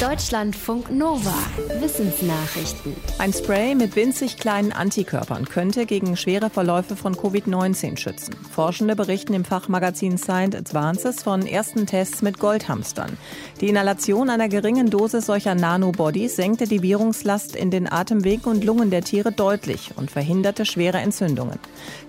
Deutschlandfunk Nova. Wissensnachrichten. Ein Spray mit winzig kleinen Antikörpern könnte gegen schwere Verläufe von Covid-19 schützen. Forschende berichten im Fachmagazin Science Advances von ersten Tests mit Goldhamstern. Die Inhalation einer geringen Dosis solcher Nanobodies senkte die Virungslast in den Atemwegen und Lungen der Tiere deutlich und verhinderte schwere Entzündungen.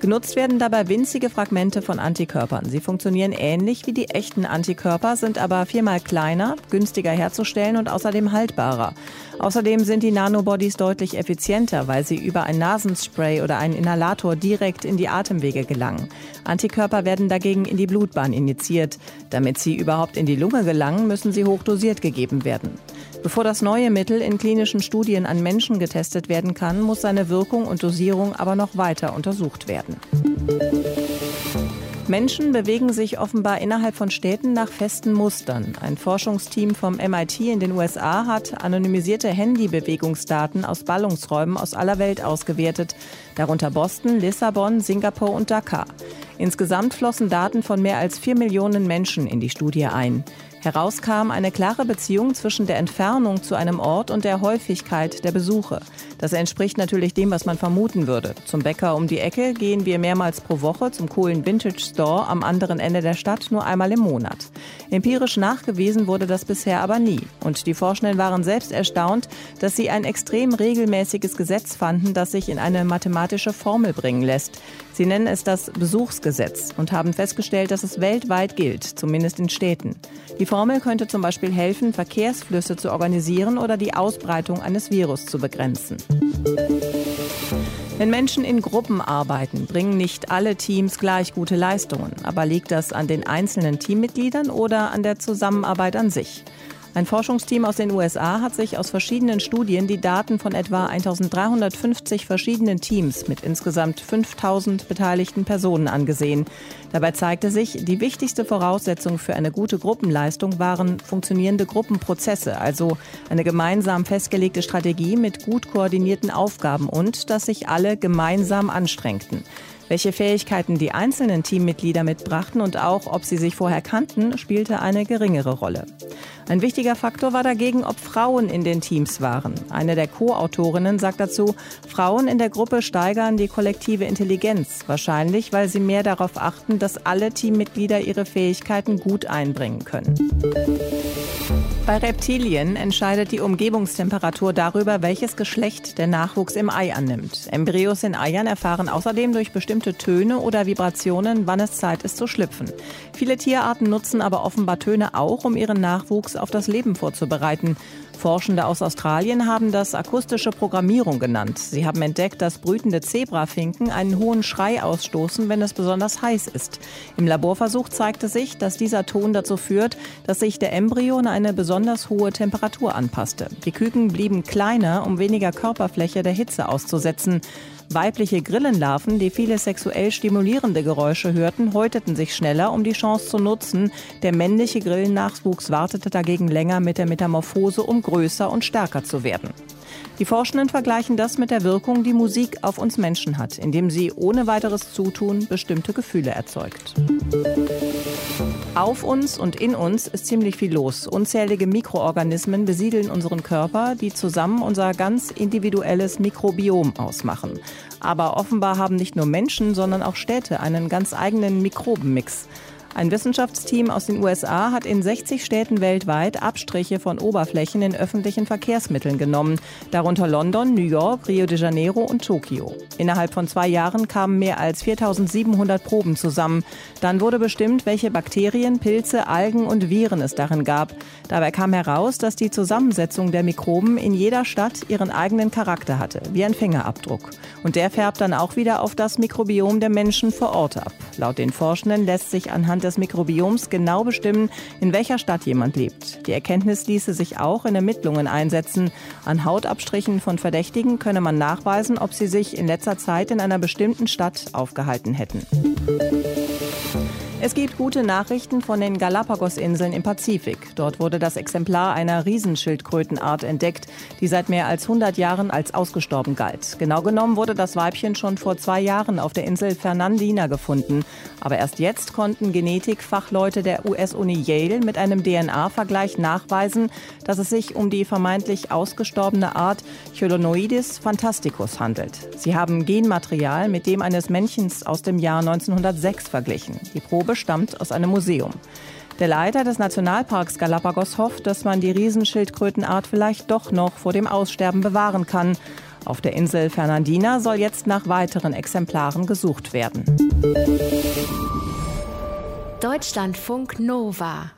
Genutzt werden dabei winzige Fragmente von Antikörpern. Sie funktionieren ähnlich wie die echten Antikörper, sind aber viermal kleiner, günstiger herzustellen und außerdem haltbarer. Außerdem sind die Nanobodies deutlich effizienter, weil sie über ein Nasenspray oder einen Inhalator direkt in die Atemwege gelangen. Antikörper werden dagegen in die Blutbahn injiziert. Damit sie überhaupt in die Lunge gelangen, müssen sie hochdosiert gegeben werden. Bevor das neue Mittel in klinischen Studien an Menschen getestet werden kann, muss seine Wirkung und Dosierung aber noch weiter untersucht werden. Menschen bewegen sich offenbar innerhalb von Städten nach festen Mustern. Ein Forschungsteam vom MIT in den USA hat anonymisierte Handybewegungsdaten aus Ballungsräumen aus aller Welt ausgewertet, darunter Boston, Lissabon, Singapur und Dakar. Insgesamt flossen Daten von mehr als vier Millionen Menschen in die Studie ein. Herauskam eine klare Beziehung zwischen der Entfernung zu einem Ort und der Häufigkeit der Besuche. Das entspricht natürlich dem, was man vermuten würde. Zum Bäcker um die Ecke gehen wir mehrmals pro Woche, zum Kohlen Vintage Store am anderen Ende der Stadt nur einmal im Monat. Empirisch nachgewiesen wurde das bisher aber nie. Und die Forschenden waren selbst erstaunt, dass sie ein extrem regelmäßiges Gesetz fanden, das sich in eine mathematische Formel bringen lässt. Sie nennen es das Besuchsgesetz und haben festgestellt, dass es weltweit gilt, zumindest in Städten. Die Formel könnte zum Beispiel helfen, Verkehrsflüsse zu organisieren oder die Ausbreitung eines Virus zu begrenzen. Wenn Menschen in Gruppen arbeiten, bringen nicht alle Teams gleich gute Leistungen. Aber liegt das an den einzelnen Teammitgliedern oder an der Zusammenarbeit an sich? Ein Forschungsteam aus den USA hat sich aus verschiedenen Studien die Daten von etwa 1350 verschiedenen Teams mit insgesamt 5000 beteiligten Personen angesehen. Dabei zeigte sich, die wichtigste Voraussetzung für eine gute Gruppenleistung waren funktionierende Gruppenprozesse, also eine gemeinsam festgelegte Strategie mit gut koordinierten Aufgaben und dass sich alle gemeinsam anstrengten. Welche Fähigkeiten die einzelnen Teammitglieder mitbrachten und auch, ob sie sich vorher kannten, spielte eine geringere Rolle. Ein wichtiger Faktor war dagegen, ob Frauen in den Teams waren. Eine der Co-Autorinnen sagt dazu, Frauen in der Gruppe steigern die kollektive Intelligenz, wahrscheinlich weil sie mehr darauf achten, dass alle Teammitglieder ihre Fähigkeiten gut einbringen können. Bei Reptilien entscheidet die Umgebungstemperatur darüber, welches Geschlecht der Nachwuchs im Ei annimmt. Embryos in Eiern erfahren außerdem durch bestimmte Töne oder Vibrationen, wann es Zeit ist zu schlüpfen. Viele Tierarten nutzen aber offenbar Töne auch, um ihren Nachwuchs auf das Leben vorzubereiten. Forschende aus Australien haben das akustische Programmierung genannt. Sie haben entdeckt, dass brütende Zebrafinken einen hohen Schrei ausstoßen, wenn es besonders heiß ist. Im Laborversuch zeigte sich, dass dieser Ton dazu führt, dass sich der Embryo an eine besonders hohe Temperatur anpasste. Die Küken blieben kleiner, um weniger Körperfläche der Hitze auszusetzen. Weibliche Grillenlarven, die viele sexuell stimulierende Geräusche hörten, häuteten sich schneller, um die Chance zu nutzen. Der männliche Grillennachwuchs wartete dagegen länger mit der Metamorphose, um größer und stärker zu werden. Die Forschenden vergleichen das mit der Wirkung, die Musik auf uns Menschen hat, indem sie ohne weiteres Zutun bestimmte Gefühle erzeugt. Auf uns und in uns ist ziemlich viel los. Unzählige Mikroorganismen besiedeln unseren Körper, die zusammen unser ganz individuelles Mikrobiom ausmachen. Aber offenbar haben nicht nur Menschen, sondern auch Städte einen ganz eigenen Mikrobenmix. Ein Wissenschaftsteam aus den USA hat in 60 Städten weltweit Abstriche von Oberflächen in öffentlichen Verkehrsmitteln genommen, darunter London, New York, Rio de Janeiro und Tokio. Innerhalb von zwei Jahren kamen mehr als 4700 Proben zusammen. Dann wurde bestimmt, welche Bakterien, Pilze, Algen und Viren es darin gab. Dabei kam heraus, dass die Zusammensetzung der Mikroben in jeder Stadt ihren eigenen Charakter hatte, wie ein Fingerabdruck. Und der färbt dann auch wieder auf das Mikrobiom der Menschen vor Ort ab. Laut den Forschenden lässt sich anhand des Mikrobioms genau bestimmen, in welcher Stadt jemand lebt. Die Erkenntnis ließe sich auch in Ermittlungen einsetzen. An Hautabstrichen von Verdächtigen könne man nachweisen, ob sie sich in letzter Zeit in einer bestimmten Stadt aufgehalten hätten. Es gibt gute Nachrichten von den Galapagos-Inseln im Pazifik. Dort wurde das Exemplar einer Riesenschildkrötenart entdeckt, die seit mehr als 100 Jahren als ausgestorben galt. Genau genommen wurde das Weibchen schon vor zwei Jahren auf der Insel Fernandina gefunden. Aber erst jetzt konnten Genetikfachleute der US-Uni Yale mit einem DNA-Vergleich nachweisen, dass es sich um die vermeintlich ausgestorbene Art Chylonoidis fantasticus handelt. Sie haben Genmaterial mit dem eines Männchens aus dem Jahr 1906 verglichen. Die Probe Probe stammt aus einem Museum. Der Leiter des Nationalparks Galapagos hofft, dass man die Riesenschildkrötenart vielleicht doch noch vor dem Aussterben bewahren kann. Auf der Insel Fernandina soll jetzt nach weiteren Exemplaren gesucht werden. Deutschlandfunk Nova